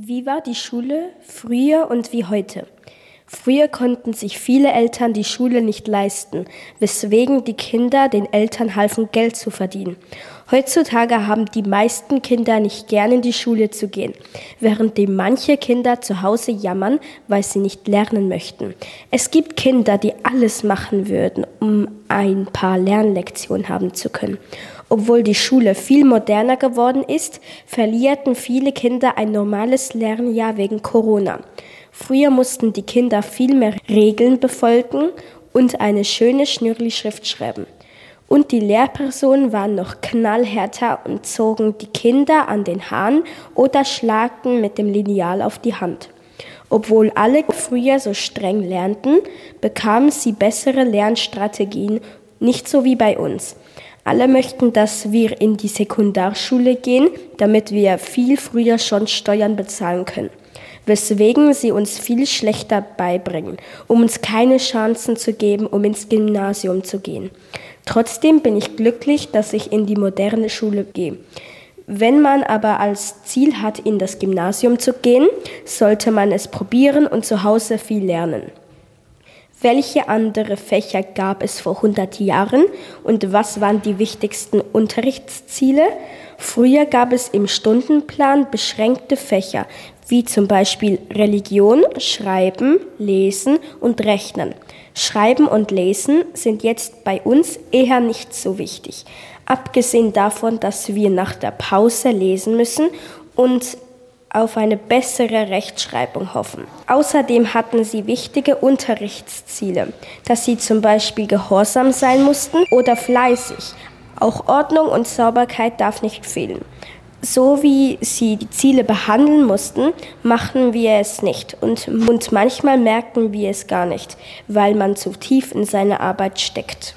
Wie war die Schule früher und wie heute? Früher konnten sich viele Eltern die Schule nicht leisten, weswegen die Kinder den Eltern halfen, Geld zu verdienen. Heutzutage haben die meisten Kinder nicht gern in die Schule zu gehen, währenddem manche Kinder zu Hause jammern, weil sie nicht lernen möchten. Es gibt Kinder, die alles machen würden, um ein paar Lernlektionen haben zu können. Obwohl die Schule viel moderner geworden ist, verlierten viele Kinder ein normales Lernjahr wegen Corona. Früher mussten die Kinder viel mehr Regeln befolgen und eine schöne Schnürli-Schrift schreiben. Und die Lehrpersonen waren noch knallhärter und zogen die Kinder an den Haaren oder schlagten mit dem Lineal auf die Hand. Obwohl alle früher so streng lernten, bekamen sie bessere Lernstrategien, nicht so wie bei uns. Alle möchten, dass wir in die Sekundarschule gehen, damit wir viel früher schon Steuern bezahlen können weswegen sie uns viel schlechter beibringen, um uns keine Chancen zu geben, um ins Gymnasium zu gehen. Trotzdem bin ich glücklich, dass ich in die moderne Schule gehe. Wenn man aber als Ziel hat, in das Gymnasium zu gehen, sollte man es probieren und zu Hause viel lernen. Welche andere Fächer gab es vor 100 Jahren und was waren die wichtigsten Unterrichtsziele? Früher gab es im Stundenplan beschränkte Fächer, wie zum Beispiel Religion, Schreiben, Lesen und Rechnen. Schreiben und Lesen sind jetzt bei uns eher nicht so wichtig, abgesehen davon, dass wir nach der Pause lesen müssen und auf eine bessere Rechtschreibung hoffen. Außerdem hatten sie wichtige Unterrichtsziele, dass sie zum Beispiel gehorsam sein mussten oder fleißig. Auch Ordnung und Sauberkeit darf nicht fehlen. So wie sie die Ziele behandeln mussten, machen wir es nicht und, und manchmal merken wir es gar nicht, weil man zu tief in seine Arbeit steckt.